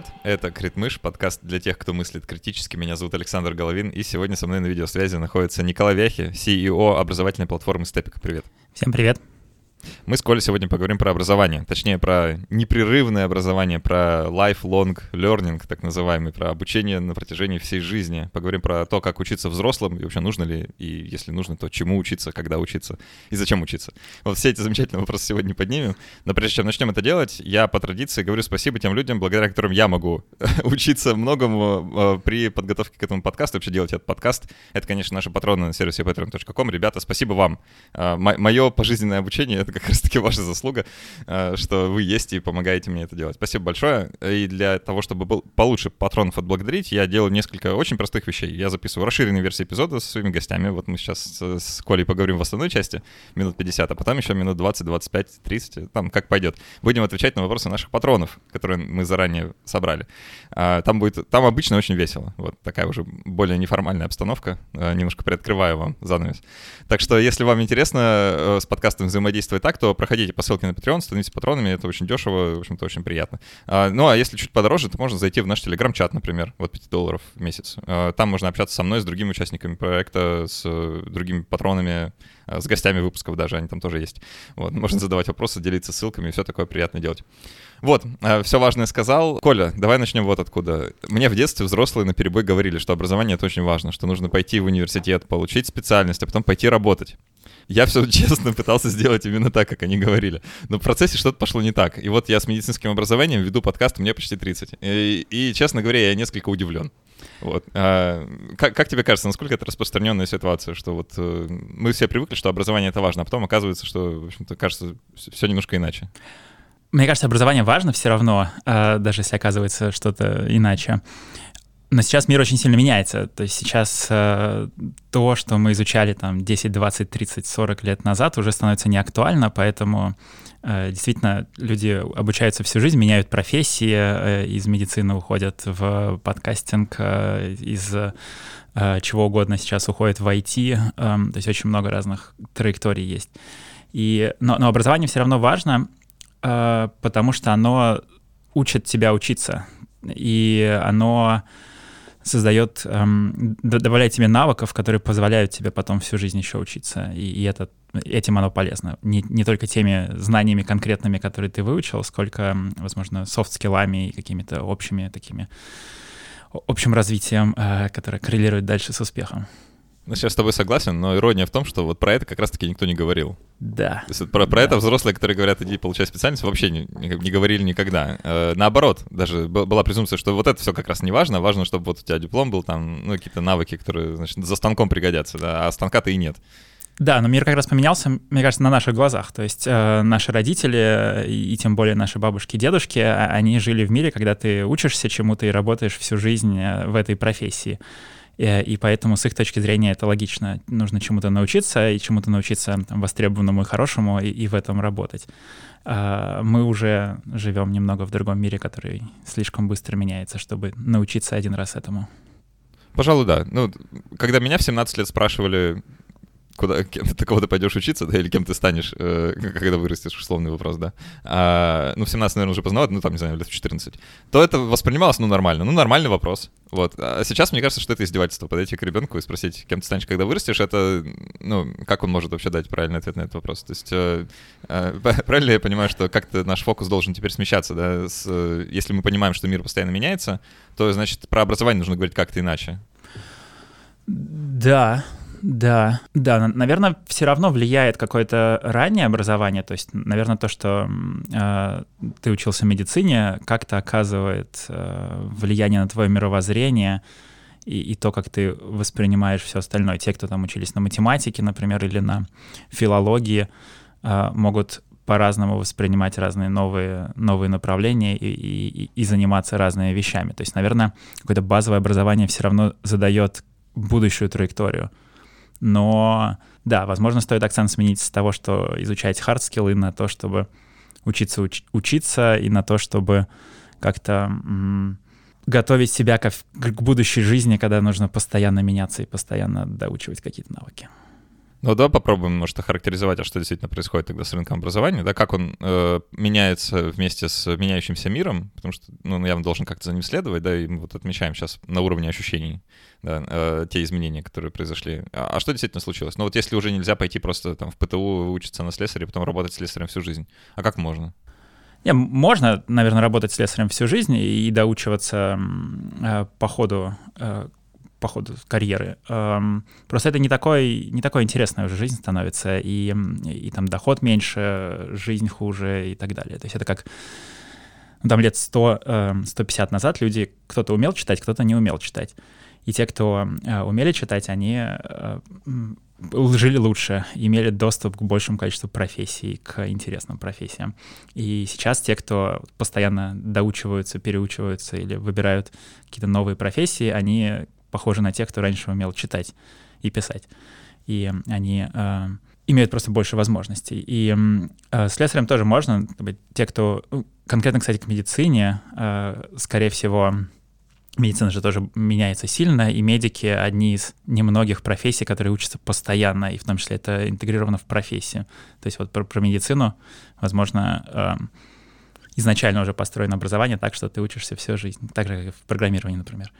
привет! Это Критмыш, подкаст для тех, кто мыслит критически. Меня зовут Александр Головин, и сегодня со мной на видеосвязи находится Николай Вяхи, CEO образовательной платформы Степика. Привет! Всем привет! Мы с Колей сегодня поговорим про образование, точнее про непрерывное образование, про lifelong learning, так называемый, про обучение на протяжении всей жизни. Поговорим про то, как учиться взрослым, и вообще нужно ли, и если нужно, то чему учиться, когда учиться, и зачем учиться. Вот все эти замечательные вопросы сегодня поднимем. Но прежде чем начнем это делать, я по традиции говорю спасибо тем людям, благодаря которым я могу учиться многому э, при подготовке к этому подкасту, вообще делать этот подкаст. Это, конечно, наши патроны на сервисе patreon.com. Ребята, спасибо вам. Э, Мое пожизненное обучение — как раз-таки ваша заслуга, э, что вы есть и помогаете мне это делать. Спасибо большое. И для того, чтобы был получше патронов отблагодарить, я делаю несколько очень простых вещей. Я записываю расширенные версии эпизода со своими гостями. Вот мы сейчас с Колей поговорим в основной части, минут 50, а потом еще минут 20, 25, 30, там как пойдет. Будем отвечать на вопросы наших патронов, которые мы заранее собрали. А, там будет, там обычно очень весело. Вот такая уже более неформальная обстановка. Э, немножко приоткрываю вам занавес. Так что, если вам интересно э, с подкастом взаимодействовать так, то проходите по ссылке на Patreon, становитесь патронами, это очень дешево, в общем-то, очень приятно. А, ну, а если чуть подороже, то можно зайти в наш телеграм-чат, например, вот 5 долларов в месяц. А, там можно общаться со мной, с другими участниками проекта, с э, другими патронами, а, с гостями выпусков даже, они там тоже есть. Вот, можно задавать вопросы, делиться ссылками, все такое приятно делать. Вот, все важное сказал. Коля, давай начнем вот откуда. Мне в детстве взрослые на перебой говорили, что образование — это очень важно, что нужно пойти в университет, получить специальность, а потом пойти работать. Я все честно пытался сделать именно так, как они говорили. Но в процессе что-то пошло не так. И вот я с медицинским образованием веду подкаст, мне почти 30. И, и честно говоря, я несколько удивлен. Вот. А, как, как тебе кажется, насколько это распространенная ситуация, что вот э, мы все привыкли, что образование это важно, а потом оказывается, что, в общем-то, кажется, все немножко иначе. Мне кажется, образование важно все равно, а, даже если оказывается что-то иначе. Но сейчас мир очень сильно меняется. То есть сейчас э, то, что мы изучали там 10, 20, 30, 40 лет назад, уже становится неактуально, поэтому э, действительно люди обучаются всю жизнь, меняют профессии, э, из медицины уходят в подкастинг, э, из э, чего угодно сейчас уходят в IT. Э, то есть очень много разных траекторий есть. И, но, но образование все равно важно, э, потому что оно учит тебя учиться. И оно создает, эм, добавляет тебе навыков, которые позволяют тебе потом всю жизнь еще учиться. И, и это, этим оно полезно. Не, не только теми знаниями конкретными, которые ты выучил, сколько, возможно, софт-скиллами и какими-то общими такими, общим развитием, э, которое коррелирует дальше с успехом. Ну, сейчас с тобой согласен, но ирония в том, что вот про это как раз-таки никто не говорил. Да. То есть про, про да. это взрослые, которые говорят, иди получай специальность, вообще не, не, говорили никогда. Э, наоборот, даже была презумпция, что вот это все как раз не важно, важно, чтобы вот у тебя диплом был, там, ну, какие-то навыки, которые, значит, за станком пригодятся, да, а станка-то и нет. Да, но мир как раз поменялся, мне кажется, на наших глазах. То есть э, наши родители и, и тем более наши бабушки и дедушки, а, они жили в мире, когда ты учишься чему-то и работаешь всю жизнь э, в этой профессии. Э, и поэтому с их точки зрения это логично. Нужно чему-то научиться, и чему-то научиться там, востребованному и хорошему, и, и в этом работать. А мы уже живем немного в другом мире, который слишком быстро меняется, чтобы научиться один раз этому. Пожалуй, да. Ну, когда меня в 17 лет спрашивали, куда, кем ты, кого ты пойдешь учиться, да, или кем ты станешь, э, когда вырастешь, условный вопрос, да. А, ну, в 17, наверное, уже познавать, ну, там, не знаю, лет в 14, то это воспринималось, ну, нормально. Ну, нормальный вопрос. Вот. А сейчас мне кажется, что это издевательство. Подойти к ребенку и спросить, кем ты станешь, когда вырастешь, это, ну, как он может вообще дать правильный ответ на этот вопрос? То есть, э, э, правильно я понимаю, что как-то наш фокус должен теперь смещаться, да? С, э, если мы понимаем, что мир постоянно меняется, то, значит, про образование нужно говорить как-то иначе. Да, да, да, наверное, все равно влияет какое-то раннее образование, то есть, наверное, то, что э, ты учился медицине, как-то оказывает э, влияние на твое мировоззрение и, и то, как ты воспринимаешь все остальное. Те, кто там учились на математике, например, или на филологии, э, могут по-разному воспринимать разные новые, новые направления и, и, и заниматься разными вещами. То есть, наверное, какое-то базовое образование все равно задает будущую траекторию. Но да, возможно, стоит акцент сменить с того, что изучать хардскиллы, на то, чтобы учиться уч- учиться, и на то, чтобы как-то готовить себя к, к будущей жизни, когда нужно постоянно меняться и постоянно доучивать какие-то навыки. Ну да, попробуем, может, охарактеризовать, а что действительно происходит тогда с рынком образования, да, как он э, меняется вместе с меняющимся миром, потому что, ну, я должен как-то за ним следовать, да, и мы вот отмечаем сейчас на уровне ощущений, да, э, те изменения, которые произошли. А, а что действительно случилось? Ну вот если уже нельзя пойти просто там в ПТУ учиться на слесаре, потом работать слесарем всю жизнь, а как можно? Не, можно, наверное, работать слесарем всю жизнь и доучиваться э, по ходу э, по ходу карьеры. Эм, просто это не такой, не такой интересная уже жизнь становится, и, и там доход меньше, жизнь хуже и так далее. То есть это как ну, там лет 100, 150 эм, назад люди, кто-то умел читать, кто-то не умел читать. И те, кто э, умели читать, они э, жили лучше, имели доступ к большему количеству профессий, к интересным профессиям. И сейчас те, кто постоянно доучиваются, переучиваются или выбирают какие-то новые профессии, они похожи на тех, кто раньше умел читать и писать. И они э, имеют просто больше возможностей. И э, слесарем тоже можно. Те, кто... Конкретно, кстати, к медицине, э, скорее всего, медицина же тоже меняется сильно, и медики — одни из немногих профессий, которые учатся постоянно, и в том числе это интегрировано в профессию. То есть вот про, про медицину, возможно, э, изначально уже построено образование так, что ты учишься всю жизнь, так же, как и в программировании, например.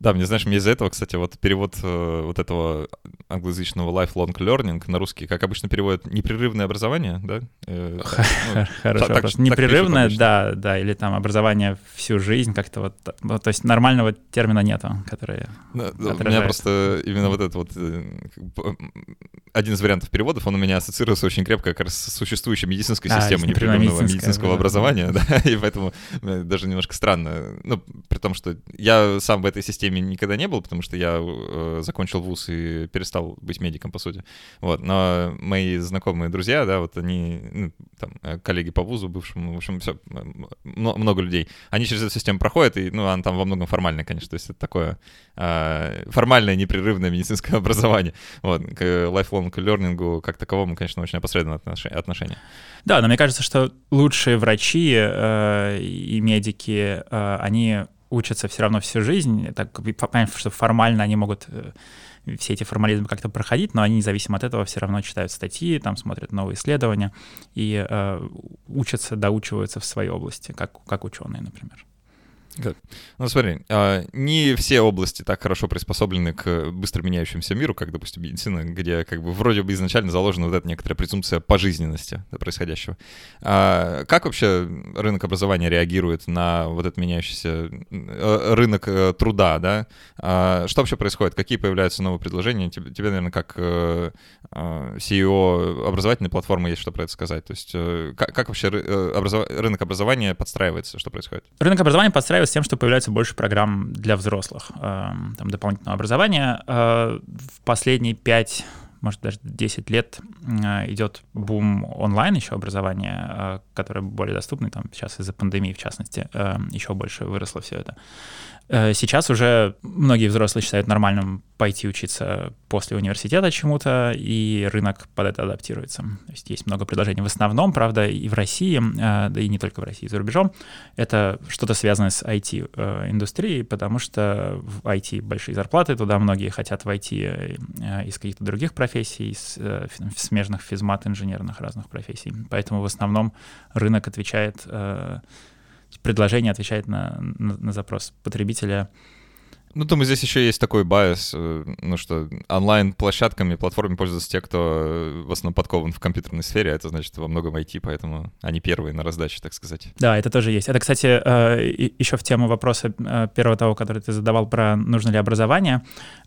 Да, мне, знаешь, мне из-за этого, кстати, вот перевод э, вот этого англоязычного lifelong learning на русский, как обычно переводят непрерывное образование, да? Э, ну, Хорошо, так, непрерывное, да, да, или там образование всю жизнь, как-то вот, ну, то есть нормального термина нету, который да, У меня просто именно вот это вот э, один из вариантов переводов, он у меня ассоциируется очень крепко как раз с существующей медицинской а, системой непрерывного медицинского образования, да, и поэтому даже немножко странно, ну, при том, что я сам в этой системе теме никогда не был, потому что я э, закончил вуз и перестал быть медиком, по сути. Вот, но мои знакомые друзья, да, вот они, ну, там, э, коллеги по вузу бывшему, в общем, все, много людей, они через эту систему проходят, и, ну, она там во многом формальная, конечно, то есть это такое э, формальное, непрерывное медицинское образование. Вот, к lifelong learning как таковому, конечно, очень опосредованное отношение. Да, но мне кажется, что лучшие врачи э, и медики, э, они учатся все равно всю жизнь. Так, понятно, что формально они могут э, все эти формализмы как-то проходить, но они независимо от этого все равно читают статьи, там смотрят новые исследования и э, учатся, доучиваются в своей области, как, как ученые, например. Ну смотри, а, не все области так хорошо приспособлены к быстро меняющемуся миру, как, допустим, медицина, где как бы вроде бы изначально заложена вот эта некоторая презумпция пожизненности происходящего. А как вообще рынок образования реагирует на вот этот меняющийся э, рынок э, труда, да? А что вообще происходит? Какие появляются новые предложения? Тебе, наверное, как э, CEO образовательной платформы есть что про это сказать? То есть как вообще рынок образования подстраивается? Что происходит? Рынок образования подстраивается с тем, что появляется больше программ для взрослых, эм, там, дополнительного образования. Э, в последние пять может, даже 10 лет э, идет бум онлайн еще образования, э, которое более доступно, там сейчас из-за пандемии, в частности, еще больше выросло все это. Э, сейчас уже многие взрослые считают нормальным пойти учиться после университета чему-то, и рынок под это адаптируется. То есть есть много предложений. В основном, правда, и в России, э, да и не только в России, за рубежом, это что-то связанное с IT-индустрией, потому что в IT большие зарплаты, туда многие хотят войти э, из каких-то других профессий, из смежных физмат, инженерных разных профессий. Поэтому в основном рынок отвечает предложение отвечает на, на, на запрос потребителя. Ну, думаю, здесь еще есть такой байс, э, ну что онлайн-площадками, платформами пользуются те, кто э, в основном подкован в компьютерной сфере, а это значит во многом IT, поэтому они первые на раздаче, так сказать. Да, это тоже есть. Это, кстати, э, еще в тему вопроса первого того, который ты задавал про нужно ли образование.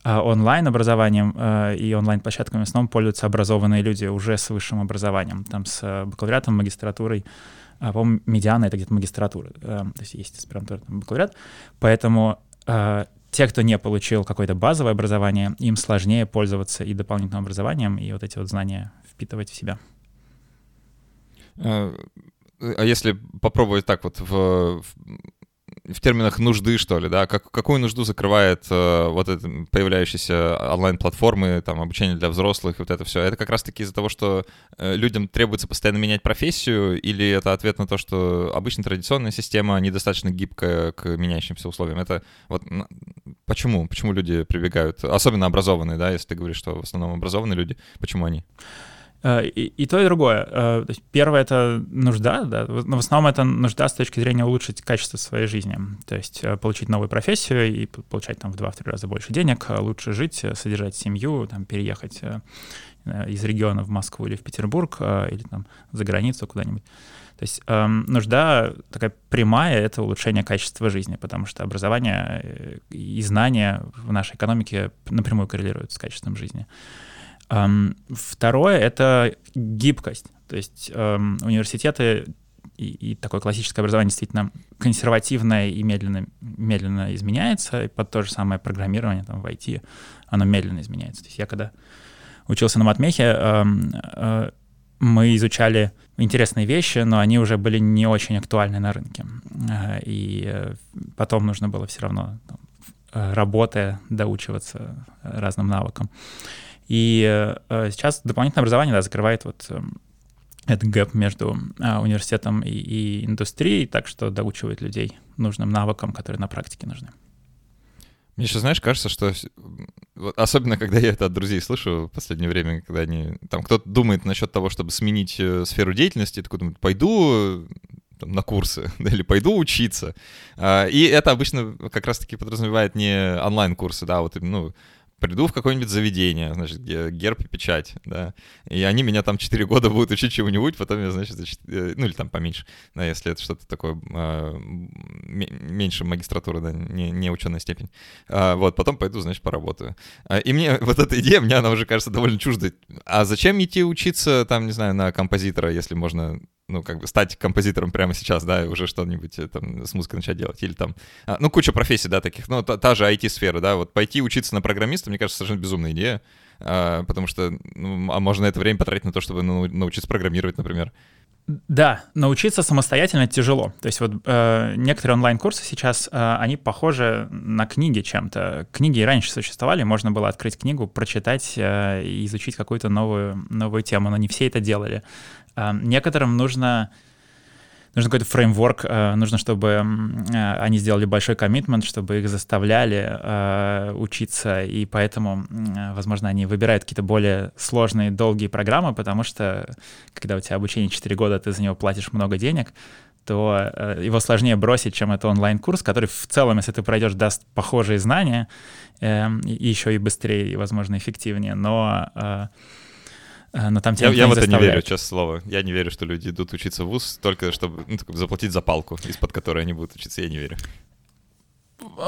Онлайн-образованием и онлайн-площадками в основном пользуются образованные люди уже с высшим образованием, там с бакалавриатом, магистратурой, а, по-моему, медиана — это где-то магистратура, то есть есть аспирантура, там, бакалавриат, поэтому те, кто не получил какое-то базовое образование, им сложнее пользоваться и дополнительным образованием, и вот эти вот знания впитывать в себя. А, а если попробовать так вот в, в в терминах нужды, что ли, да, как, какую нужду закрывает э, вот это появляющиеся онлайн-платформы, там, обучение для взрослых, вот это все. Это как раз-таки из-за того, что э, людям требуется постоянно менять профессию, или это ответ на то, что обычно традиционная система недостаточно гибкая к меняющимся условиям? Это вот почему? Почему люди прибегают, особенно образованные, да, если ты говоришь, что в основном образованные люди, почему они? Э, и, и то, и другое. Э, то есть первое — это нужда, да, но в основном это нужда с точки зрения улучшить качество своей жизни. То есть э, получить новую профессию и получать там в два-три раза больше денег, лучше жить, содержать семью, там, переехать из региона в Москву или в Петербург, или там за границу куда-нибудь. То есть эм, нужда такая прямая — это улучшение качества жизни, потому что образование и знания в нашей экономике напрямую коррелируют с качеством жизни. Второе — это гибкость. То есть университеты и, и такое классическое образование действительно консервативное и медленно, медленно изменяется, и под то же самое программирование там в IT, оно медленно изменяется. То есть я когда учился на матмехе, э, э, мы изучали интересные вещи, но они уже были не очень актуальны на рынке. Э, и потом нужно было все равно, там, работая, доучиваться разным навыкам. И э, сейчас дополнительное образование да, закрывает вот э, этот гэп между э, университетом и, и индустрией, так что доучивает людей нужным навыкам, которые на практике нужны. Мне еще, знаешь, кажется, что особенно когда я это от друзей слышу в последнее время, когда они там кто-то думает насчет того, чтобы сменить э, сферу деятельности, такой думает, пойду там, на курсы, или пойду учиться. А, и это обычно как раз-таки подразумевает не онлайн-курсы, да, вот, ну, приду в какое-нибудь заведение, значит, где герб и печать, да, и они меня там 4 года будут учить чему-нибудь, потом я, значит, э, ну или там поменьше, да, если это что-то такое э, меньше магистратуры, да, не, не ученая степень. А, вот, потом пойду, значит, поработаю. А, и мне вот эта идея, мне она уже кажется довольно чуждой. А зачем идти учиться, там, не знаю, на композитора, если можно ну, как бы стать композитором прямо сейчас, да, и уже что-нибудь э, там с музыкой начать делать, или там, а, ну, куча профессий, да, таких, ну, та, та же IT-сфера, да, вот пойти учиться на программиста, мне кажется, совершенно безумная идея, а, потому что, ну, а можно это время потратить на то, чтобы ну, научиться программировать, например. Да, научиться самостоятельно тяжело. То есть вот э, некоторые онлайн-курсы сейчас, э, они похожи на книги чем-то. Книги и раньше существовали, можно было открыть книгу, прочитать э, изучить какую-то новую, новую тему, но не все это делали. Некоторым нужно нужно какой-то фреймворк, э, нужно, чтобы э, они сделали большой коммитмент, чтобы их заставляли э, учиться, и поэтому, возможно, они выбирают какие-то более сложные, долгие программы, потому что, когда у тебя обучение 4 года, ты за него платишь много денег, то его сложнее бросить, чем это онлайн-курс, который в целом, если ты пройдешь, даст похожие знания, и еще и быстрее, и, возможно, эффективнее, но но там тебя я, я в это не верю, честное слово. Я не верю, что люди идут учиться в ВУЗ только чтобы ну, заплатить за палку, из-под которой они будут учиться. Я не верю.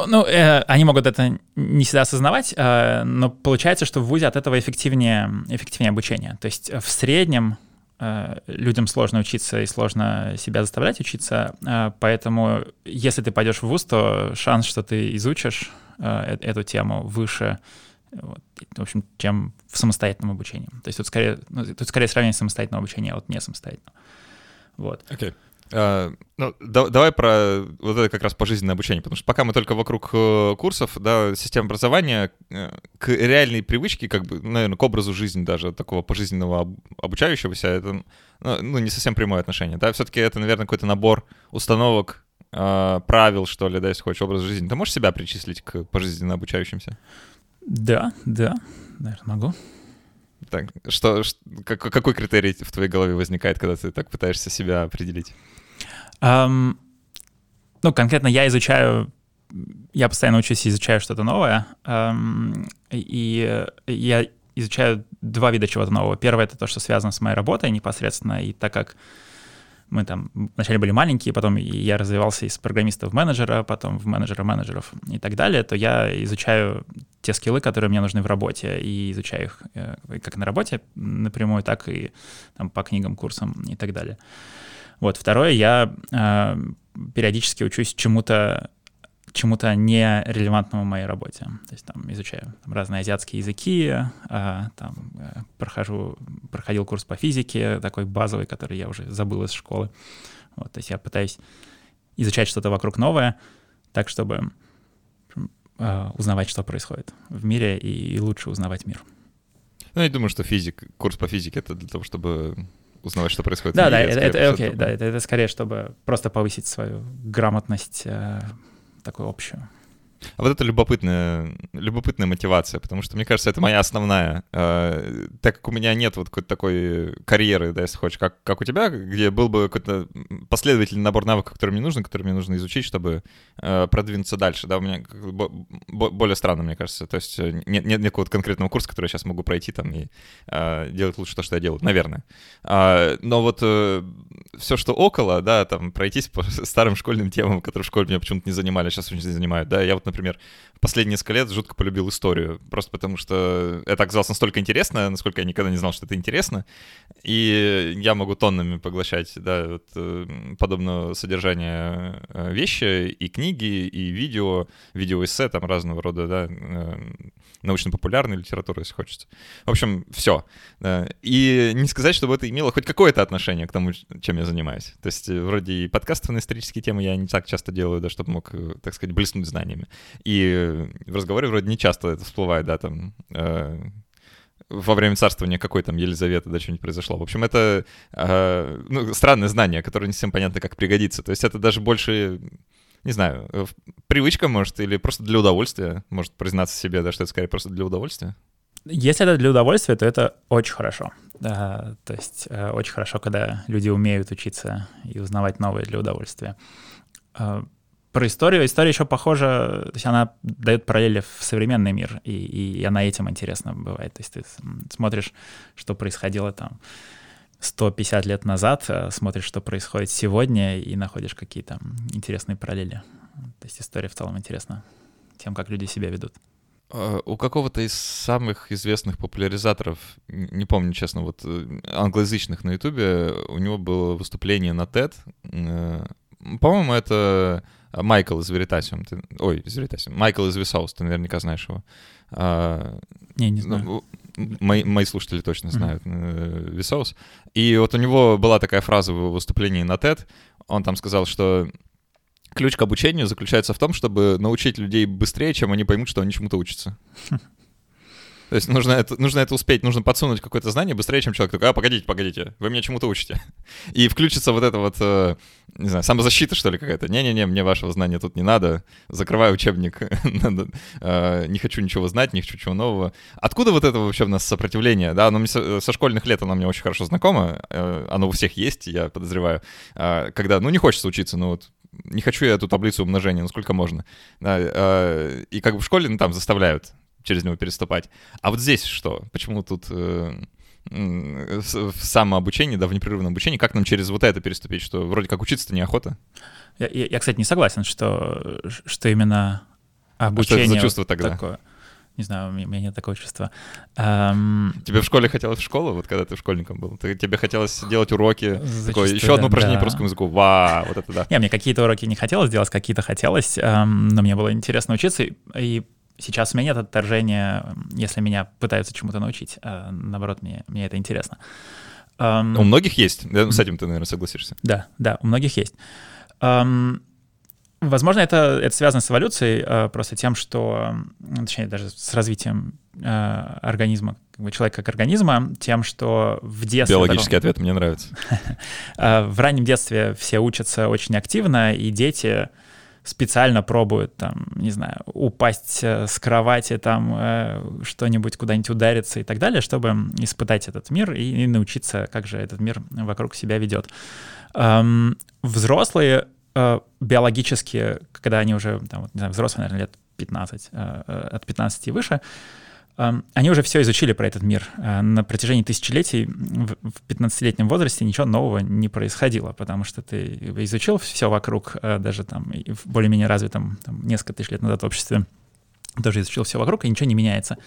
Ну, э, они могут это не всегда осознавать, э, но получается, что в ВУЗе от этого эффективнее, эффективнее обучение. То есть в среднем э, людям сложно учиться и сложно себя заставлять учиться, э, поэтому если ты пойдешь в ВУЗ, то шанс, что ты изучишь э, э эту тему выше, вот, в общем, чем в самостоятельном обучении. То есть тут скорее, ну, тут скорее сравнение самостоятельного обучения, а вот не самостоятельного. Вот. Окей. Okay. Uh, ну, да, давай про вот это как раз пожизненное обучение, потому что пока мы только вокруг uh, курсов, да, система образования uh, к реальной привычке, как бы, наверное, к образу жизни даже такого пожизненного об, обучающегося, это ну, ну, не совсем прямое отношение, да, все-таки это, наверное, какой-то набор установок, правил, что ли, да, если хочешь образ жизни. Ты можешь себя причислить к пожизненно обучающимся? Да, да, наверное, могу. Так, что, что как, какой критерий в твоей голове возникает, когда ты так пытаешься себя определить? Um, ну, конкретно я изучаю, я постоянно учусь и изучаю что-то новое, um, и я изучаю два вида чего-то нового. Первое — это то, что связано с моей работой непосредственно, и так как мы там вначале были маленькие, потом я развивался из программиста в менеджера, потом в менеджера менеджеров и так далее, то я изучаю те скиллы, которые мне нужны в работе, и изучаю их э, как на работе напрямую, так и там, по книгам, курсам и так далее. Вот, второе, я э, периодически учусь чему-то чему-то нерелевантному моей работе. То есть там изучаю там, разные азиатские языки, а, там э, прохожу, проходил курс по физике, такой базовый, который я уже забыл из школы. Вот, то есть я пытаюсь изучать что-то вокруг новое, так, чтобы э, узнавать, что происходит в мире и, и лучше узнавать мир. Ну, я думаю, что физик, курс по физике — это для того, чтобы узнавать, что происходит да, в мире. Да, это, это, окей, да, это, это скорее, чтобы просто повысить свою грамотность э, такую общую. А вот это любопытная, любопытная мотивация, потому что, мне кажется, это моя основная. Э, так как у меня нет вот какой-то такой карьеры, да, если хочешь, как, как у тебя, где был бы какой-то последовательный набор навыков, которые мне нужны, которые мне нужно изучить, чтобы э, продвинуться дальше, да, у меня более странно, мне кажется. То есть э, нет, нет никакого конкретного курса, который я сейчас могу пройти там и э, делать лучше то, что я делаю, наверное. А, но вот э, все, что около, да, там пройтись по старым школьным темам, которые в школе меня почему-то не занимали, сейчас очень занимают, да, я вот, например, последние несколько лет жутко полюбил историю, просто потому что это оказалось настолько интересно, насколько я никогда не знал, что это интересно, и я могу тоннами поглощать, да, вот, э, подобного содержания э, вещи, и книги, и видео, видеоэссе там разного рода, да, э, научно-популярной литературы, если хочется. В общем, все. И не сказать, чтобы это имело хоть какое-то отношение к тому, чем я занимаюсь. То есть вроде и подкасты на исторические темы я не так часто делаю, да, чтобы мог, так сказать, блеснуть знаниями. И в разговоре вроде не часто это всплывает, да, там, э, во время царствования какой там Елизаветы, да, что-нибудь произошло. В общем, это э, ну, странное знание, которое не всем понятно, как пригодится. То есть это даже больше, не знаю, привычка, может, или просто для удовольствия, может признаться себе, да, что это скорее просто для удовольствия. Если это для удовольствия, то это очень хорошо. Да, то есть э, очень хорошо, когда люди умеют учиться и узнавать новое для удовольствия. Э, про историю. История еще похожа, то есть она дает параллели в современный мир, и, и она этим интересна бывает. То есть ты смотришь, что происходило там 150 лет назад, а смотришь, что происходит сегодня, и находишь какие-то интересные параллели. То есть история в целом интересна тем, как люди себя ведут. А, у какого-то из самых известных популяризаторов, не помню, честно, вот э, англоязычных на Ютубе, у него было выступление на TED. Э, по-моему, это Майкл из Veritasium. Ты, ой, из Veritasium. Майкл из Висаус, ты наверняка знаешь его. А, не, не знаю. Ну, мои, мои слушатели точно знают mm-hmm. Висаус. И вот у него была такая фраза в выступлении на TED. Он там сказал, что ключ к обучению заключается в том, чтобы научить людей быстрее, чем они поймут, что они чему-то учатся. То есть нужно это, нужно это успеть, нужно подсунуть какое-то знание быстрее, чем человек такой, а, погодите, погодите, вы меня чему-то учите. И включится вот это вот, э, не знаю, самозащита, что ли, какая-то. Не-не-не, мне вашего знания тут не надо, закрываю учебник, э, не хочу ничего знать, не хочу чего нового. Откуда вот это вообще у нас сопротивление? Да, оно мне со, школьных лет оно мне очень хорошо знакомо, э, оно у всех есть, я подозреваю. Э, когда, ну, не хочется учиться, ну вот не хочу я эту таблицу умножения, насколько можно. Да, э, и как бы в школе ну, там заставляют через него переступать. А вот здесь что? Почему тут э, в самообучении, да, в непрерывном обучении, как нам через вот это переступить, что вроде как учиться-то неохота? Я, я, я, кстати, не согласен, что, что именно обучение... А что это за чувство тогда? Такое. Не знаю, у меня нет такого чувства. Um... Тебе в школе хотелось в школу, вот когда ты школьником был? Ты, тебе хотелось делать уроки? Такое, еще одно упражнение да. по русскому языку. Вау, вот это да. Не, мне какие-то уроки не хотелось делать, какие-то хотелось, эм, но мне было интересно учиться. И сейчас у меня нет отторжения, если меня пытаются чему-то научить. А, наоборот, мне, мне это интересно. Um, у многих есть. С этим ты, наверное, согласишься. Да, да, у многих есть. Um, возможно, это, это связано с эволюцией, uh, просто тем, что, точнее, даже с развитием uh, организма, как бы человека как организма, тем, что в детстве... Биологический таком, ответ мне нравится. uh, в раннем детстве все учатся очень активно, и дети специально пробуют, там, не знаю, упасть э, с кровати, там, э, что-нибудь куда-нибудь удариться и так далее, чтобы испытать этот мир и, и научиться, как же этот мир вокруг себя ведет. Эм, взрослые э, биологически, когда они уже, там, вот, не знаю, взрослые, наверное, лет 15, э, э, от 15 и выше, они уже все изучили про этот мир. А на протяжении тысячелетий в 15-летнем возрасте ничего нового не происходило, потому что ты изучил все вокруг, а даже там в более-менее развитом там, несколько тысяч лет назад обществе тоже изучил все вокруг, и ничего не меняется.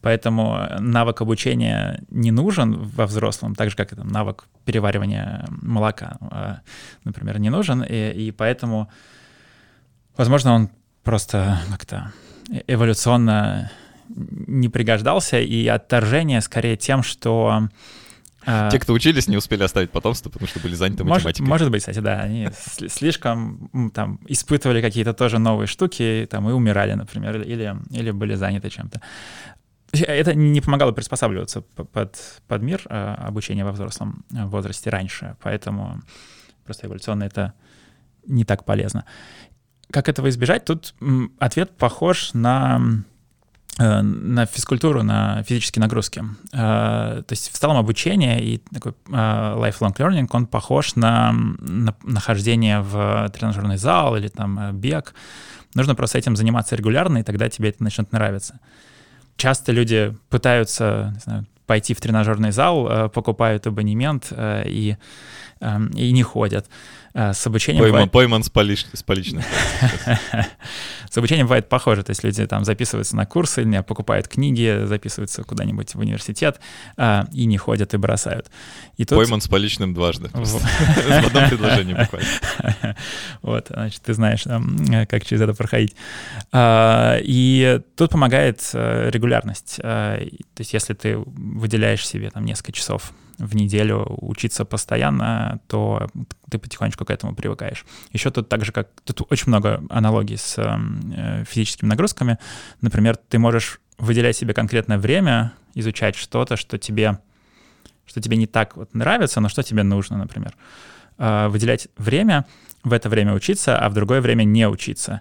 Поэтому навык обучения не нужен во взрослом, так же, как и там, навык переваривания молока, а, например, не нужен. И, и поэтому, возможно, он просто как-то э, эволюционно не пригождался, и отторжение скорее тем, что А, Те, кто учились, не успели оставить потомство, потому что были заняты может, математикой. Может быть, кстати, да. Они слишком там испытывали какие-то тоже новые штуки там, и умирали, например, или, или были заняты чем-то. Это не помогало приспосабливаться под, под мир а, обучения во взрослом возрасте раньше, поэтому просто эволюционно это не так полезно. Как этого избежать? Тут ответ похож на Э, на физкультуру, на физические нагрузки. Э, то есть в целом обучение и такой э, lifelong learning, он похож на, на нахождение в тренажерный зал или там бег. Нужно просто этим заниматься регулярно, и тогда тебе это начнет нравиться. Часто люди пытаются не знаю, пойти в тренажерный зал, покупают абонемент и, и не ходят. С обучением... Пойман, бывает... пойман с, полич... с поличным. С обучением бывает похоже, то есть люди там записываются на курсы, или покупают книги, записываются куда-нибудь в университет а, и не ходят и бросают. И тут... Пойман с поличным дважды. В одном предложении буквально. Вот, значит, ты знаешь, как через это проходить. А, и тут помогает э, регулярность. А, то есть если ты выделяешь себе там несколько часов в неделю учиться постоянно, то ты потихонечку к этому привыкаешь. Еще тут так же, как... Тут очень много аналогий с э, физическими нагрузками. Например, ты можешь выделять себе конкретное время, изучать что-то, что тебе, что тебе не так вот нравится, но что тебе нужно, например. Э, выделять время, в это время учиться, а в другое время не учиться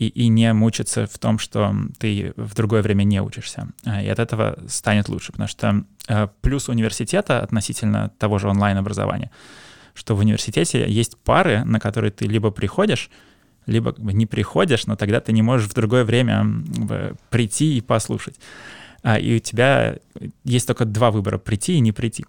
и, и не мучиться в том, что ты в другое время не учишься. А, и от этого станет лучше, потому что э, плюс университета относительно того же онлайн-образования, что в университете есть пары, на которые ты либо приходишь, либо не приходишь, но тогда ты не можешь в другое время прийти и послушать. А, и у тебя есть только два выбора — прийти и не прийти.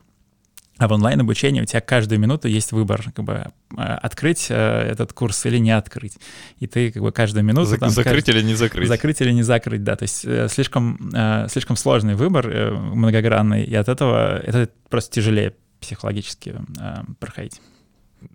А в онлайн-обучении у тебя каждую минуту есть выбор, как бы а, открыть э, этот курс или не открыть. И ты как бы каждую минуту... За, там, закрыть каждый, или не закрыть. Закрыть или не закрыть, да. То есть э, слишком, э, слишком сложный выбор, многогранный, и от этого это просто тяжелее психологически проходить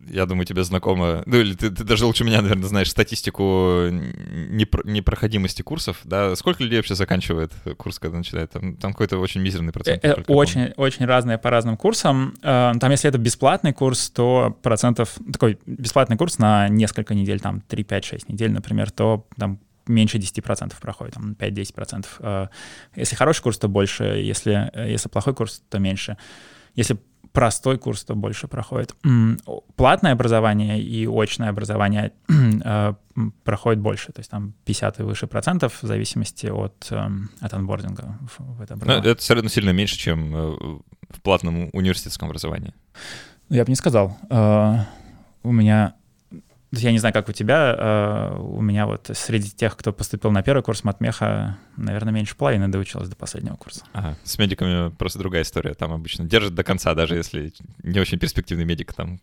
я думаю, тебе знакомо, ну или ты, ты даже лучше меня, наверное, знаешь статистику непро, непроходимости курсов, да? Сколько людей вообще заканчивает курс, когда начинает? Там, там какой-то очень мизерный процент. Это очень, очень разные по разным курсам. Э, там, если это бесплатный курс, то процентов, такой бесплатный курс на несколько недель, там 3, 5, 6 недель, например, то там меньше 10% проходит, там 5-10%. Э, если хороший курс, то больше, если, э, если плохой курс, то меньше. Если простой курс, то больше проходит. Платное образование и очное образование э, проходит больше, то есть там 50 и выше процентов в зависимости от, эм, от анбординга в, это образование. это все равно сильно меньше, чем э, в платном университетском образовании. Я бы не сказал. Э, у меня я не знаю, как у тебя, э, у меня вот среди тех, кто поступил на первый курс матмеха, наверное, меньше половины доучилась до последнего курса. Ага, с медиками просто другая история. Там обычно держат до конца, даже если не очень перспективный медик. Там,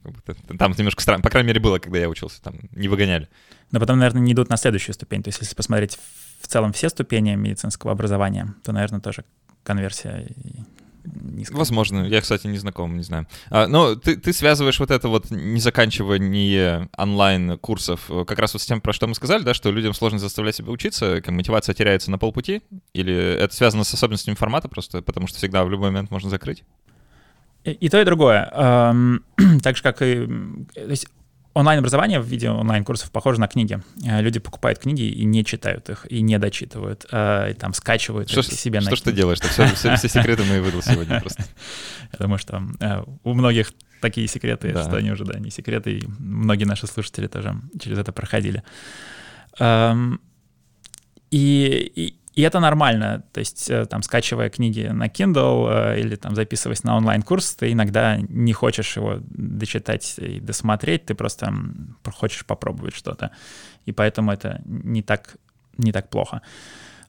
там немножко странно. По крайней мере, было, когда я учился, там не выгоняли. Но потом, наверное, не идут на следующую ступень. То есть если посмотреть в целом все ступени медицинского образования, то, наверное, тоже конверсия низко. Возможно, я, кстати, не знаком, не знаю. А, но ты, ты связываешь вот это вот не заканчивание онлайн-курсов как раз вот с тем, про что мы сказали, да, что людям сложно заставлять себя учиться, как мотивация теряется на полпути, или это связано с особенностями формата просто, потому что всегда в любой момент можно закрыть? И, и то, и другое. Эм, так же, как и... То есть онлайн-образование в виде онлайн-курсов похоже на книги. Э, люди покупают книги и не читают их, и не дочитывают, э, и там скачивают что, себе что на Что ты делаешь? Все, все, все секреты мои выдал сегодня просто. Я думаю, что э, у многих такие секреты, да. что они уже, да, не секреты, и многие наши слушатели тоже через это проходили. Эм, и, и, и это нормально, то есть э, там скачивая книги на Kindle э, или там записываясь на онлайн-курс, ты иногда не хочешь его дочитать и досмотреть, ты просто хочешь попробовать что-то. И поэтому это не так, не так плохо.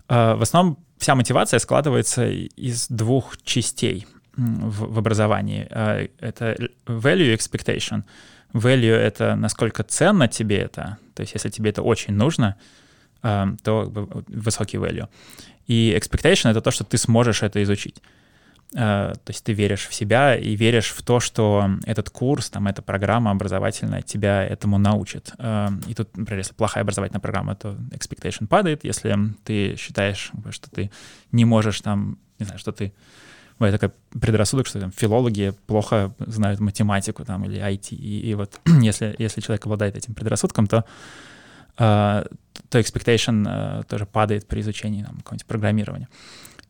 Э, в основном вся мотивация складывается из двух частей в, в образовании. Это value expectation. Value — это насколько ценно тебе это, то есть если тебе это очень нужно — то высокий value. И expectation — это то, что ты сможешь это изучить. Uh, то есть ты веришь в себя и веришь в то, что этот курс, там, эта программа образовательная тебя этому научит. Uh, и тут, например, если плохая образовательная программа, то expectation падает. Если ты считаешь, что ты не можешь там, не знаю, что ты бывает такой предрассудок, что там филологи плохо знают математику там или IT, и, и вот если, если человек обладает этим предрассудком, то uh, то expectation uh, тоже падает при изучении там, какого-нибудь программирования.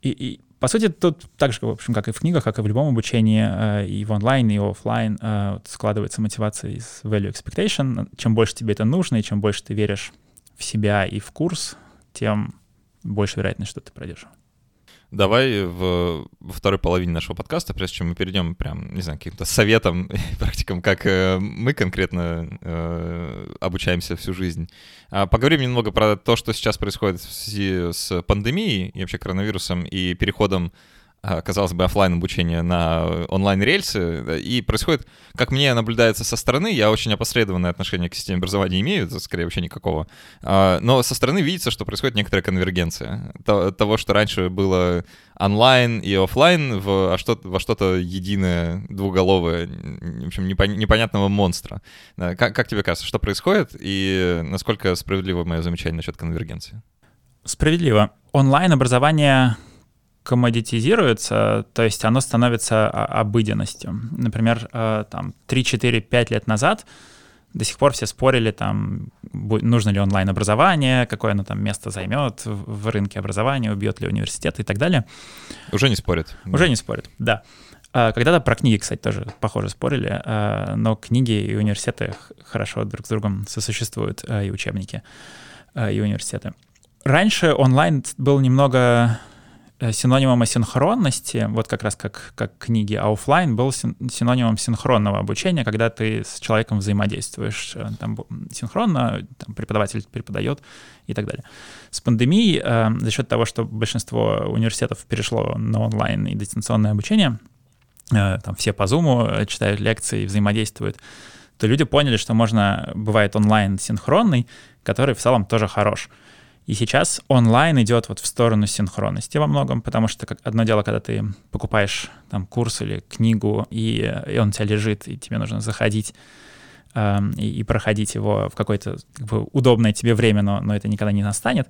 И, и по сути, тут так же, в общем, как и в книгах, как и в любом обучении, uh, и в онлайн, и офлайн uh, складывается мотивация из value expectation. Чем больше тебе это нужно, и чем больше ты веришь в себя и в курс, тем больше вероятность, что ты пройдешь. Давай в, во второй половине нашего подкаста, прежде чем мы перейдем прям, не знаю, каким-то советам и практикам, как э, мы конкретно э, обучаемся всю жизнь, э, поговорим немного про то, что сейчас происходит в связи с пандемией и вообще коронавирусом и переходом а, казалось бы, офлайн обучение на онлайн-рельсы, и происходит, как мне наблюдается со стороны, я очень опосредованное отношение к системе образования имею, это скорее вообще никакого, а, но со стороны видится, что происходит некоторая конвергенция того, что раньше было онлайн и офлайн в, а что, во что-то единое, двуголовое, в общем, непонятного монстра. Как, как тебе кажется, что происходит, и насколько справедливо мое замечание насчет конвергенции? Справедливо. Онлайн-образование коммодитизируется, то есть оно становится обыденностью. Например, э, там 3-4-5 лет назад до сих пор все спорили, там, нужно ли онлайн-образование, какое оно там место займет в рынке образования, убьет ли университет и так далее. Уже не спорят. Уже не спорят, да. А, когда-то про книги, кстати, тоже похоже спорили, а, но книги и университеты хорошо друг с другом сосуществуют, а, и учебники, и университеты. Раньше онлайн был немного синонимом асинхронности, вот как раз как, как книги, а офлайн был синонимом синхронного обучения, когда ты с человеком взаимодействуешь э, там, синхронно, там, преподаватель преподает и так далее. С пандемией, э, за счет того, что большинство университетов перешло на онлайн и дистанционное обучение, э, там все по Zoom читают лекции, взаимодействуют, то люди поняли, что можно, бывает онлайн синхронный, который в целом тоже хорош. И сейчас онлайн идет вот в сторону синхронности во многом, потому что как одно дело, когда ты покупаешь там курс или книгу, и, и он у тебя лежит, и тебе нужно заходить э, и, и проходить его в какое-то как бы, удобное тебе время, но, но это никогда не настанет.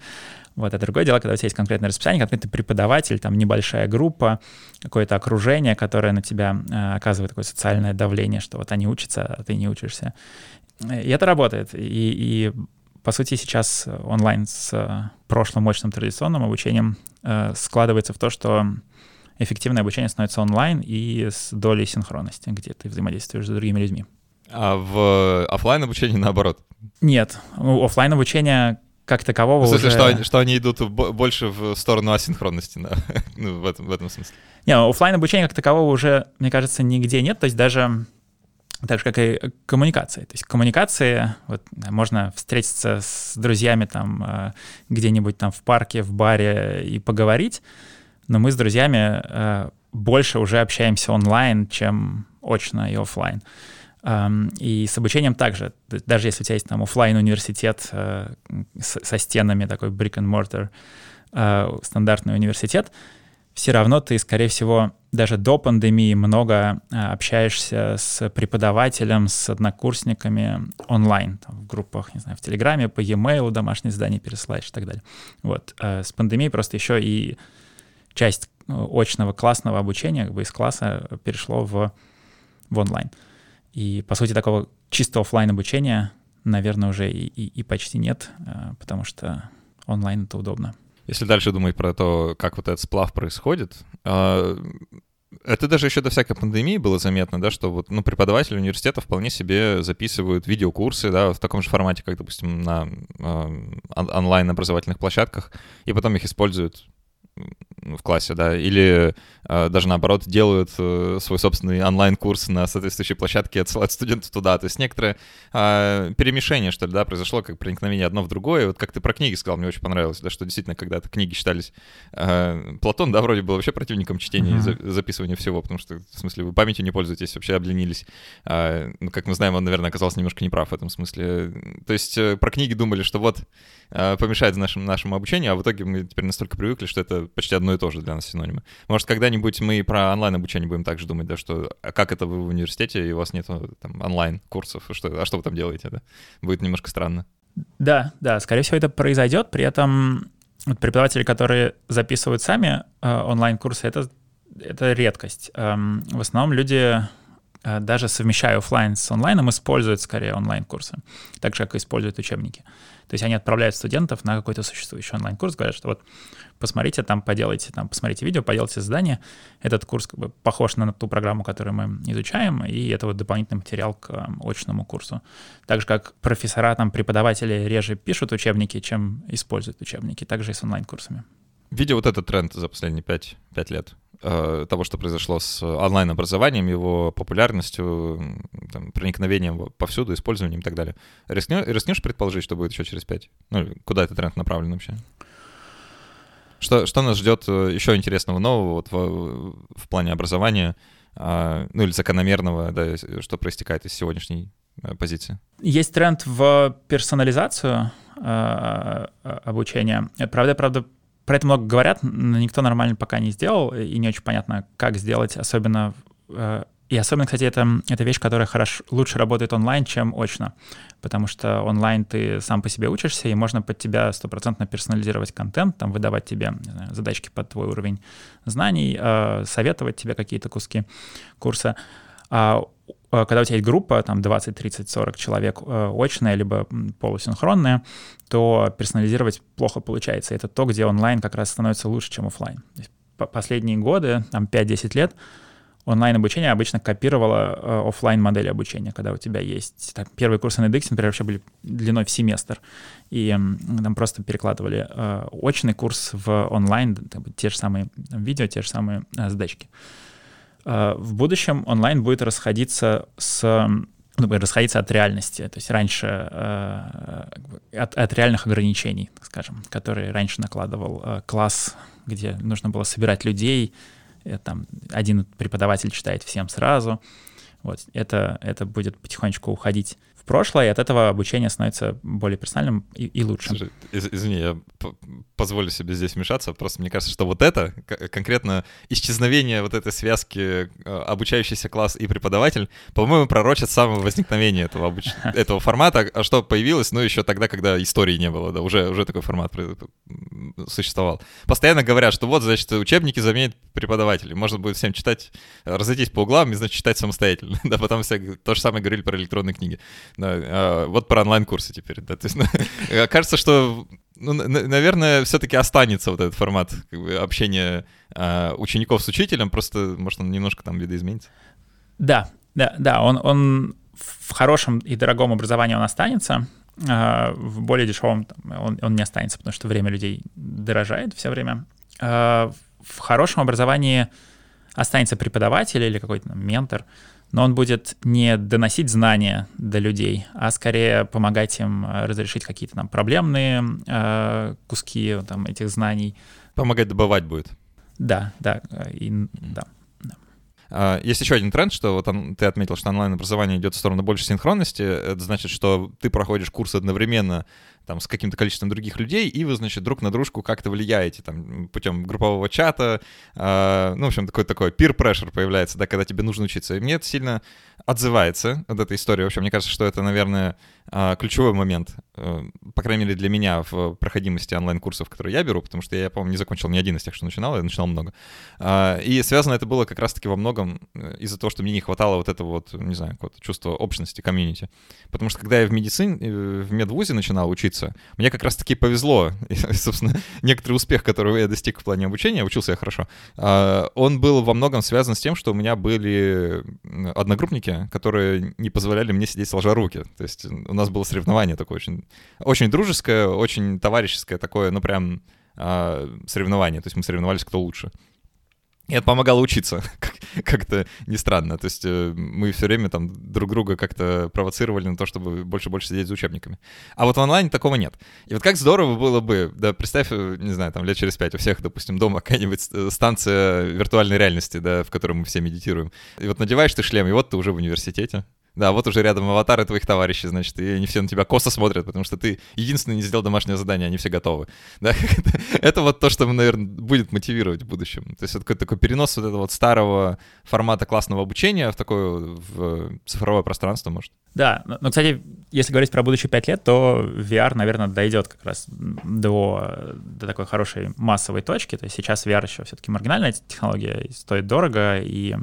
Вот, а другое дело, когда у тебя есть конкретное расписание, конкретный преподаватель, там небольшая группа, какое-то окружение, которое на тебя э, оказывает такое социальное давление, что вот они учатся, а ты не учишься. И это работает. И, и по сути, сейчас онлайн с э, прошлым мощным традиционным обучением э, складывается в то, что эффективное обучение становится онлайн и с долей синхронности, где ты взаимодействуешь с другими людьми. А в офлайн обучении наоборот? Нет, ну, офлайн обучение как такового в смысле, уже... что, они, что они идут больше в сторону асинхронности, да? ну, в, этом, в этом смысле. Не, офлайн обучения как такового уже, мне кажется, нигде нет. То есть даже так же, как и коммуникации. То есть коммуникации, вот, можно встретиться с друзьями там э, где-нибудь там в парке, в баре и поговорить, но мы с друзьями э, больше уже общаемся онлайн, чем очно и офлайн. Эм, и с обучением также. Даже если у тебя есть там офлайн университет э, со стенами, такой brick and mortar, стандартный университет, все равно ты, скорее всего, даже до пандемии много а, общаешься с преподавателем, с однокурсниками онлайн, там, в группах, не знаю, в Телеграме, по e-mail, домашние задания пересылаешь и так далее. Вот. А с пандемией просто еще и часть э, очного классного обучения как бы из класса перешло в, в онлайн. И, по сути, такого чисто офлайн обучения, наверное, уже и, и, и почти нет, а, потому что онлайн — это удобно. Если дальше думать про то, как вот этот сплав происходит, а, это даже еще до всякой пандемии было заметно, да, что вот, ну, преподаватели университета вполне себе записывают видеокурсы, да, в таком же формате, как, допустим, на э, онлайн-образовательных площадках, и потом их используют в классе, да, или э, даже наоборот делают э, свой собственный онлайн-курс на соответствующей площадке и отсылают студентов туда. То есть некоторое э, перемешение, что ли, да, произошло, как проникновение одно в другое. Вот как ты про книги сказал, мне очень понравилось, да, что действительно когда-то книги считались... Э, Платон, да, вроде был вообще противником чтения uh-huh. и записывания всего, потому что, в смысле, вы памятью не пользуетесь, вообще обленились. Э, ну, как мы знаем, он, наверное, оказался немножко неправ в этом смысле. То есть э, про книги думали, что вот э, помешает нашему, нашему обучению, а в итоге мы теперь настолько привыкли, что это почти одно и то же для нас синонимы. Может, когда-нибудь мы про онлайн-обучение будем также думать, да, что а как это вы в университете, и у вас нет там онлайн-курсов, что, а что вы там делаете, да? Будет немножко странно. Да, да, скорее всего, это произойдет. При этом вот преподаватели, которые записывают сами э, онлайн-курсы, это это редкость. Эм, в основном люди э, даже совмещая офлайн с онлайном, используют скорее онлайн-курсы, так же, как и используют учебники. То есть они отправляют студентов на какой-то существующий онлайн-курс, говорят, что вот посмотрите там, поделайте там, посмотрите видео, поделайте задание. Этот курс как бы похож на ту программу, которую мы изучаем, и это вот дополнительный материал к очному курсу. Так же, как профессора, там, преподаватели реже пишут учебники, чем используют учебники, также и с онлайн-курсами. Видя вот этот тренд за последние 5, 5 лет, того, что произошло с онлайн-образованием, его популярностью, там, проникновением повсюду, использованием и так далее. Рискнешь, рискнешь предположить, что будет еще через пять? Ну, куда этот тренд направлен вообще? Что, что нас ждет э, еще интересного нового вот в, в плане образования, а, ну или закономерного, да, что проистекает из сегодняшней э, позиции? Есть тренд в персонализацию э, обучения. Правда, правда, про это много говорят, но никто нормально пока не сделал, и не очень понятно, как сделать, особенно... Э, и особенно, кстати, это, это вещь, которая хорошо, лучше работает онлайн, чем очно, потому что онлайн ты сам по себе учишься, и можно под тебя стопроцентно персонализировать контент, там выдавать тебе знаю, задачки под твой уровень знаний, э, советовать тебе какие-то куски курса. А когда у тебя есть группа, там 20, 30, 40 человек, э, очная либо полусинхронная, то персонализировать плохо получается. Это то, где онлайн как раз становится лучше, чем офлайн. Последние годы, там 5-10 лет, онлайн-обучение обычно копировало э, офлайн модель обучения, когда у тебя есть так, первые курсы на edX, например, вообще были длиной в семестр, и там просто перекладывали э, очный курс в онлайн, те же самые видео, те же самые э, задачки. Э, в будущем онлайн будет расходиться с ну, расходиться от реальности. То есть раньше э, от, от реальных ограничений, скажем, которые раньше накладывал э, класс, где нужно было собирать людей, и, там один преподаватель читает всем сразу. Вот это, это будет потихонечку уходить прошлое, и от этого обучение становится более персональным и, и лучше. Слушай, из, извини, я позволю себе здесь вмешаться. Просто мне кажется, что вот это, конкретно исчезновение вот этой связки э, обучающийся класс и преподаватель, по-моему, пророчит самое возникновение этого, обуч... этого формата, а что появилось, ну, еще тогда, когда истории не было, да, уже, уже такой формат существовал. Постоянно говорят, что вот, значит, учебники заменят преподавателей. Можно будет всем читать, разойтись по углам и, значит, читать самостоятельно. Да, потом все то же самое говорили про электронные книги. Да, а, вот про онлайн-курсы теперь. Да, то есть, ну, кажется, что, ну, наверное, все-таки останется вот этот формат как бы, общения а, учеников с учителем, просто, может, он немножко там видоизменится. Да, да, да, он, он в хорошем и дорогом образовании он останется, а, в более дешевом он, он не останется, потому что время людей дорожает все время. А, в хорошем образовании останется преподаватель или какой-то ментор, но он будет не доносить знания до людей, а скорее помогать им э, разрешить какие-то там проблемные э, куски там, этих знаний. Помогать добывать будет. Да, да, э, и, да. А, есть еще один тренд, что вот он, ты отметил, что онлайн-образование идет в сторону больше синхронности. Это значит, что ты проходишь курс одновременно там, с каким-то количеством других людей, и вы, значит, друг на дружку как-то влияете, там, путем группового чата, э, ну, в общем, такой, такой peer pressure появляется, да, когда тебе нужно учиться. И мне это сильно отзывается, вот эта история. В общем, мне кажется, что это, наверное, э, ключевой момент, э, по крайней мере, для меня в проходимости онлайн-курсов, которые я беру, потому что я, по-моему, не закончил ни один из тех, что начинал, я начинал много. Э, и связано это было как раз-таки во многом э, из-за того, что мне не хватало вот этого вот, не знаю, какого-то чувства общности, комьюнити. Потому что когда я в медицине, э, в медвузе начинал учиться, учиться. Мне как раз-таки повезло. И, собственно, некоторый успех, которого я достиг в плане обучения, учился я хорошо, а, он был во многом связан с тем, что у меня были одногруппники, которые не позволяли мне сидеть сложа руки. То есть у нас было соревнование такое очень, очень дружеское, очень товарищеское такое, ну прям а, соревнование. То есть мы соревновались, кто лучше. И это помогало учиться, как-то не странно. То есть э, мы все время там друг друга как-то провоцировали на то, чтобы больше-больше сидеть за учебниками. А вот в онлайне такого нет. И вот как здорово было бы, да, представь, э, не знаю, там лет через пять у всех, допустим, дома какая-нибудь э, станция виртуальной реальности, да, в которой мы все медитируем. И вот надеваешь ты шлем, и вот ты уже в университете, Да, вот уже рядом аватары твоих товарищей, значит, и они все на тебя косо смотрят, потому что ты единственный не сделал домашнее задание, они все готовы. Да? это вот то, что, наверное, будет мотивировать в будущем. То есть это такой, такой перенос вот этого вот старого формата классного обучения в такое в цифровое пространство, может. Да, но, кстати, если говорить про будущие пять лет, то VR, наверное, дойдет как раз до, до такой хорошей массовой точки. То есть сейчас VR еще все-таки маргинальная технология, стоит дорого, и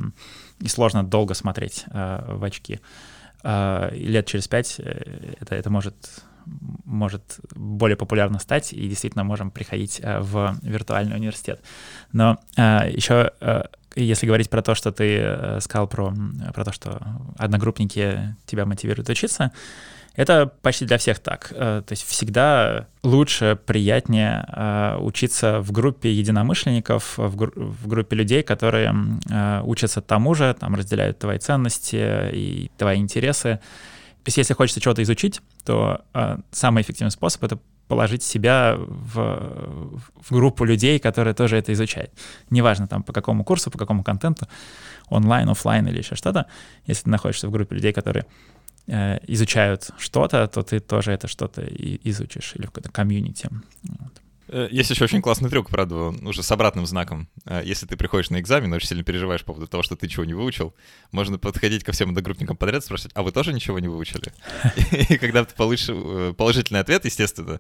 и сложно долго смотреть э, в очки. Э, лет через пять э, это, это может, может более популярно стать, и действительно можем приходить э, в виртуальный университет. Но э, еще, э, если говорить про то, что ты э, сказал про, про то, что одногруппники тебя мотивируют учиться, это почти для всех так. Э, то есть всегда лучше, приятнее э, учиться в группе единомышленников, в, гру- в группе людей, которые э, учатся тому же, там разделяют твои ценности и твои интересы. То есть если хочется чего-то изучить, то самый эффективный способ — это положить себя в, в группу людей, которые тоже это изучают. Неважно там по какому курсу, по какому контенту, онлайн, офлайн или еще что-то. Если ты находишься в группе людей, которые Э, изучают что-то, то ты тоже это что-то изучишь или в какой-то комьюнити. Вот. Э, есть еще очень классный трюк, правда, уже с обратным знаком. Э, если ты приходишь на экзамен, очень сильно переживаешь по поводу того, что ты чего не выучил, можно подходить ко всем одногруппникам подряд и спрашивать, а вы тоже ничего не выучили? И когда ты получишь э, положительный ответ, естественно,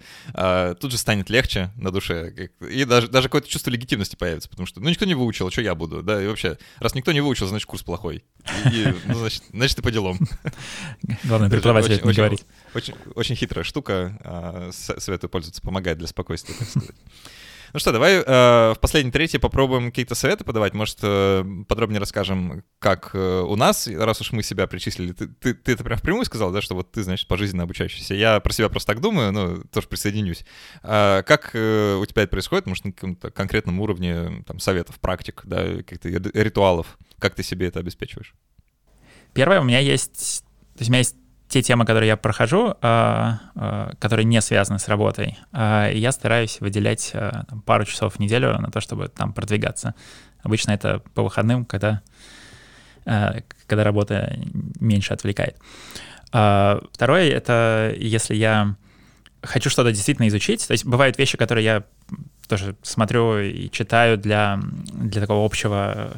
тут же станет легче на душе. И даже, даже какое-то чувство легитимности появится, потому что, ну, никто не выучил, а что я буду? Да, и вообще, раз никто не выучил, значит, курс плохой. И, ну, значит, значит, ты по делам. Главное, преподаватель не говорить. Очень, очень хитрая штука, а, советую пользоваться, помогает для спокойствия, так сказать. Ну что, давай э, в последней трети попробуем какие-то советы подавать. Может, э, подробнее расскажем, как э, у нас, раз уж мы себя причислили. Ты, ты, ты это прям впрямую сказал, да, что вот ты, значит, пожизненно обучающийся. Я про себя просто так думаю, но тоже присоединюсь. А как э, у тебя это происходит? Может, на каком-то конкретном уровне там, советов, практик, да, каких-то ритуалов? Как ты себе это обеспечиваешь? Первое, у меня есть... То есть у меня есть те темы, которые я прохожу, а, а, которые не связаны с работой, а, я стараюсь выделять там, пару часов в неделю на то, чтобы там продвигаться. Обычно это по выходным, когда, когда работа меньше отвлекает. Второе — это если я хочу что-то действительно изучить. То есть бывают вещи, которые я тоже смотрю и читаю для, для такого общего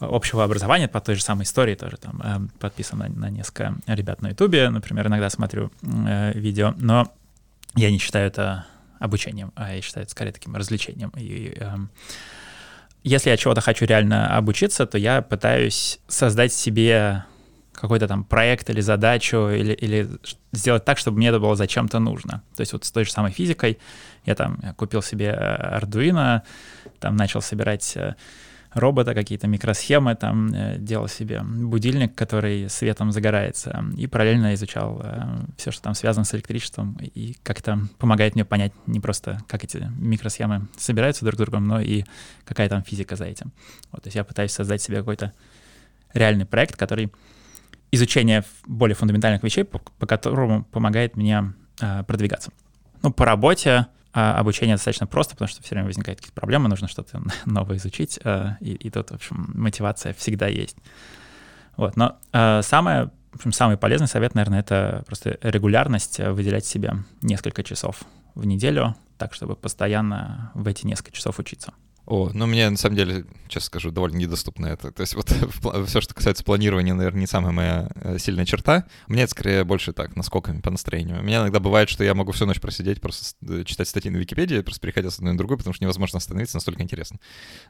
общего образования по той же самой истории тоже там э, подписан на, на несколько ребят на Ютубе, например, иногда смотрю э, видео, но я не считаю это обучением, а я считаю это скорее таким развлечением. И, э, если я чего-то хочу реально обучиться, то я пытаюсь создать себе какой-то там проект или задачу, или, или сделать так, чтобы мне это было зачем-то нужно. То есть вот с той же самой физикой я там купил себе э, Arduino, там начал собирать э, робота, какие-то микросхемы, там э, делал себе будильник, который светом загорается, и параллельно изучал э, все, что там связано с электричеством, и как-то помогает мне понять не просто, как эти микросхемы собираются друг с другом, но и какая там физика за этим. Вот, то есть я пытаюсь создать себе какой-то реальный проект, который изучение более фундаментальных вещей, по, по которому помогает мне э, продвигаться. Ну, по работе а обучение достаточно просто, потому что все время возникают какие-то проблемы, нужно что-то новое изучить, а, и, и тут, в общем, мотивация всегда есть. Вот, но а, самое, в общем, самый полезный совет, наверное, это просто регулярность, выделять себе несколько часов в неделю, так, чтобы постоянно в эти несколько часов учиться. О, ну мне на самом деле, честно скажу, довольно недоступно это. То есть вот все, что касается планирования, наверное, не самая моя э, сильная черта. Мне это скорее больше так, наскоками по настроению. У меня иногда бывает, что я могу всю ночь просидеть, просто э, читать статьи на Википедии, просто переходя с одной на другую, потому что невозможно остановиться, настолько интересно.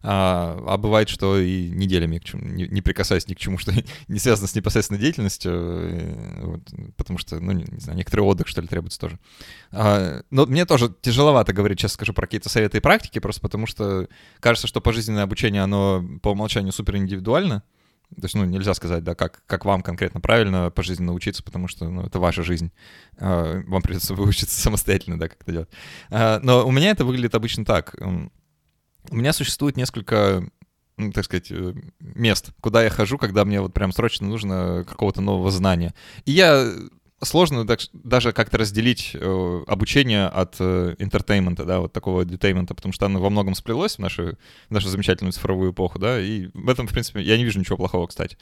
А, а бывает, что и неделями к чему, не, не прикасаясь ни к чему, что не связано с непосредственной деятельностью, э, вот, потому что, ну, не, не знаю, некоторый отдых, что ли, требуется тоже. А, но мне тоже тяжеловато говорить, сейчас скажу, про какие-то советы и практики, просто потому что кажется, что пожизненное обучение, оно по умолчанию супер индивидуально. То есть, ну, нельзя сказать, да, как, как вам конкретно правильно пожизненно учиться, потому что, ну, это ваша жизнь. А, вам придется выучиться самостоятельно, да, как это делать. А, но у меня это выглядит обычно так. У меня существует несколько ну, так сказать, э, мест, куда я хожу, когда мне вот прям срочно нужно какого-то нового знания. И я сложно даже как-то разделить э, обучение от э, entertainment а, да, вот такого edutainment, потому что оно во многом сплелось в нашу, в нашу замечательную цифровую эпоху, да, и в этом, в принципе, я не вижу ничего плохого, кстати.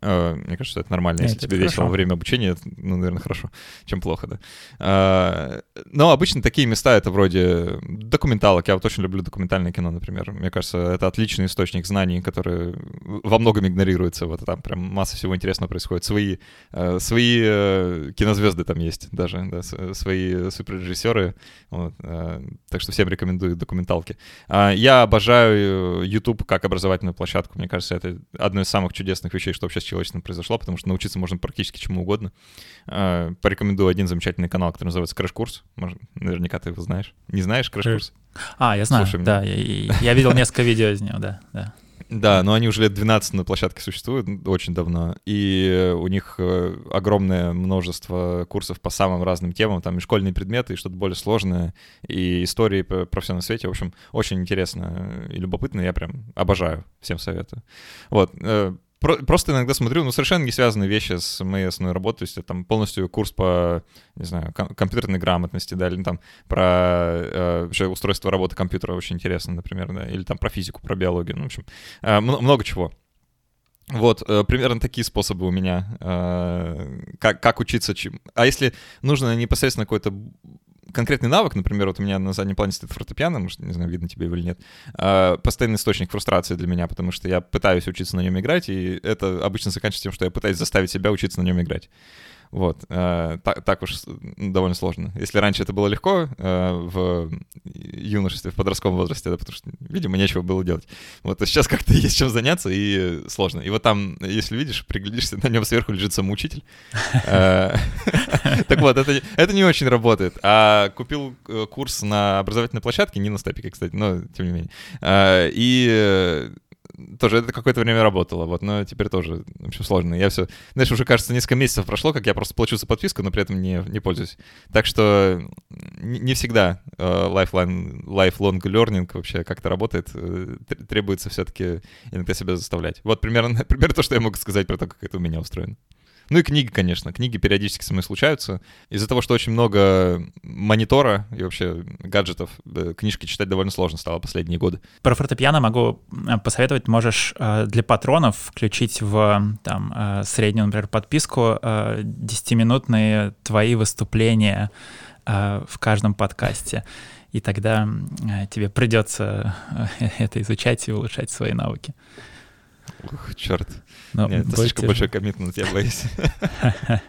Э, мне кажется, это нормально, если тебе весело во время обучения, ну, наверное, хорошо, чем плохо, да. Э, но обычно такие места — это вроде документалок, я вот очень люблю документальное кино, например. Мне кажется, это отличный источник знаний, который во многом игнорируется, вот там прям масса всего интересного происходит. Свои, э, свои э, кинозвезды там есть даже, да, свои суперрежиссеры. Вот, э, так что всем рекомендую документалки. А, я обожаю YouTube как образовательную площадку. Мне кажется, это одно из самых чудесных вещей, что вообще с человечеством произошло, потому что научиться можно практически чему угодно. А, порекомендую один замечательный канал, который называется Crash Course. Наверняка ты его знаешь. Не знаешь Crash Course? А, я знаю, Слушай, да, я, я видел несколько видео из него, да, да. Да, но они уже лет 12 на площадке существуют, очень давно, и у них э, огромное множество курсов по самым разным темам, там и школьные предметы, и что-то более сложное, и истории про все на свете, в общем, очень интересно и любопытно, я прям обожаю, всем советую. Вот, э, про, просто иногда смотрю, ну, совершенно не связанные вещи с моей основной работой, то есть это там полностью курс по, не знаю, ком- компьютерной грамотности, да, или там про э, устройство работы компьютера очень интересно, например, да, или там про физику, про биологию, ну, в общем, э, много чего. Вот, э, примерно такие способы у меня, э, как, как учиться. Чем... А если нужно непосредственно какой-то конкретный навык, например, вот у меня на заднем плане стоит фортепиано, может, не знаю, видно тебе его или нет, а, постоянный источник фрустрации для меня, потому что я пытаюсь учиться на нем играть, и это обычно заканчивается тем, что я пытаюсь заставить себя учиться на нем играть. Вот. Э, так, так уж довольно сложно. Если раньше это было легко э, в юношестве, в подростковом возрасте, да, потому что, видимо, нечего было делать. Вот, а сейчас как-то есть чем заняться, и сложно. И вот там, если видишь, приглядишься, на нем сверху лежит самоучитель. Э, так вот, это не очень работает. А купил курс на образовательной площадке, не на стапике, кстати, но тем не менее. И тоже это какое-то время работало, вот, но теперь тоже, в общем, сложно. Я все, знаешь, уже, кажется, несколько месяцев прошло, как я просто плачу за подписку, но при этом не, не пользуюсь. Так что не, всегда э, lifeline, lifelong learning вообще как-то работает. Э, требуется все-таки иногда себя заставлять. Вот примерно, примерно то, что я могу сказать про то, как это у меня устроено. Ну и книги, конечно. Книги периодически со мной случаются. Из-за того, что очень много монитора и вообще гаджетов, книжки читать довольно сложно стало последние годы. Про фортепиано могу э, посоветовать. Можешь э, для патронов включить в там, э, среднюю, например, подписку 10-минутные твои выступления в каждом подкасте. И тогда тебе придется это изучать и улучшать свои навыки. Ух, черт. Но Нет, это слишком большой коммитмент, я боюсь.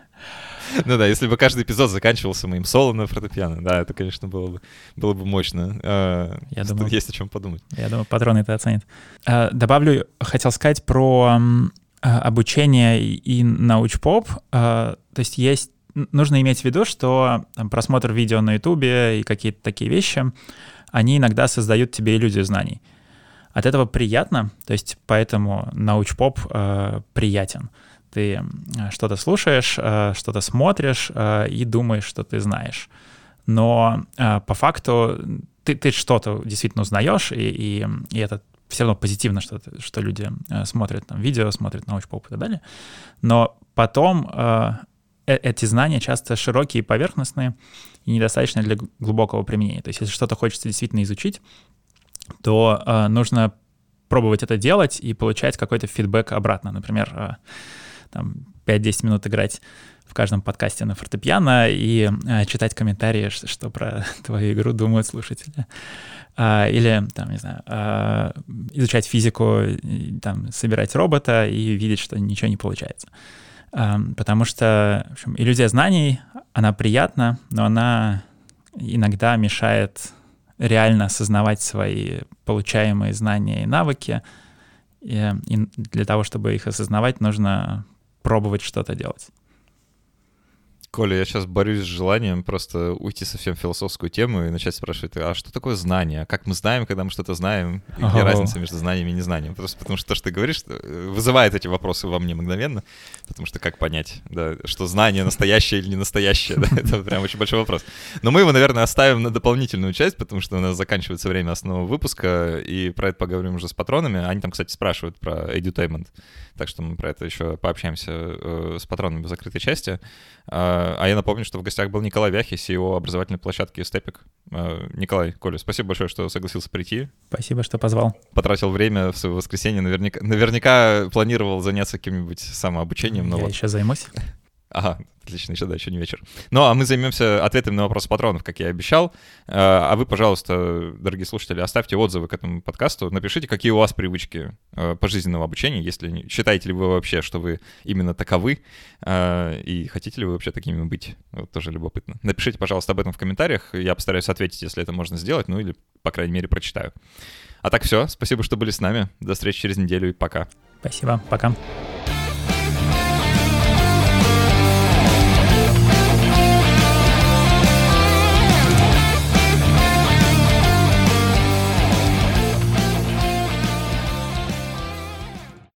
Ну да, если бы каждый эпизод заканчивался моим соло на фортепиано, да, это, конечно, было бы, было бы мощно. А, я думаю, есть о чем подумать. Я думаю, патроны это оценят. А, добавлю, хотел сказать про а, обучение и научпоп. То есть есть нужно иметь в виду, что там, просмотр видео на Ютубе и какие-то такие вещи, они иногда создают тебе иллюзию знаний. От этого приятно, то есть поэтому научпоп э, приятен. Ты э, что-то слушаешь, э, что-то смотришь э, и думаешь, что ты знаешь. Но э, по факту ты, ты что-то действительно узнаешь, и, и, и это все равно позитивно, что, что люди э, смотрят там видео, смотрят научпоп и так далее. Но потом э, э, эти знания часто широкие и поверхностные и недостаточно для глубокого применения. То есть если что-то хочется действительно изучить, то э, нужно пробовать это делать и получать какой-то фидбэк обратно. Например, э, там 5-10 минут играть в каждом подкасте на фортепиано и э, читать комментарии, что, что про твою игру думают слушатели. Uh, или, там, не знаю, uh, изучать физику, там, собирать робота и видеть, что ничего не получается. Uh, потому что, в общем, иллюзия знаний, она приятна, но она иногда мешает реально осознавать свои получаемые знания и навыки. И, и для того, чтобы их осознавать, нужно пробовать что-то делать. Коля, я сейчас борюсь с желанием просто уйти совсем в философскую тему и начать спрашивать, а что такое знание? А как мы знаем, когда мы что-то знаем? И где разница между знанием и незнанием? Просто потому что то, что ты говоришь, э, вызывает эти вопросы во мне мгновенно, потому что как понять, да, что знание настоящее или не настоящее, да, это прям очень большой вопрос. Но мы его, наверное, оставим на дополнительную часть, потому что у нас заканчивается время основного выпуска, и про это поговорим уже с патронами. Они там, кстати, спрашивают про edutainment, так что мы про это еще пообщаемся э, с патронами в закрытой части. А, А, а я напомню, что в гостях был Николай Вяхи, CEO образовательной площадки Степик. А, Николай, Коля, спасибо большое, что согласился прийти. Спасибо, что позвал. Потратил время в свое воскресенье. Наверняка, наверняка планировал заняться каким-нибудь самообучением. Но я вот... еще займусь. Ага, отлично, еще да, еще не вечер. Ну, а мы займемся ответами на вопросы патронов, как я и обещал. А, а вы, пожалуйста, дорогие слушатели, оставьте отзывы к этому подкасту. Напишите, какие у вас привычки э, пожизненного обучения, если считаете ли вы вообще, что вы именно таковы, э, и хотите ли вы вообще такими быть. Вот тоже любопытно. Напишите, пожалуйста, об этом в комментариях. Я постараюсь ответить, если это можно сделать, ну или, по крайней мере, прочитаю. А так все, спасибо, что были с нами. До встречи через неделю и пока. Спасибо, пока.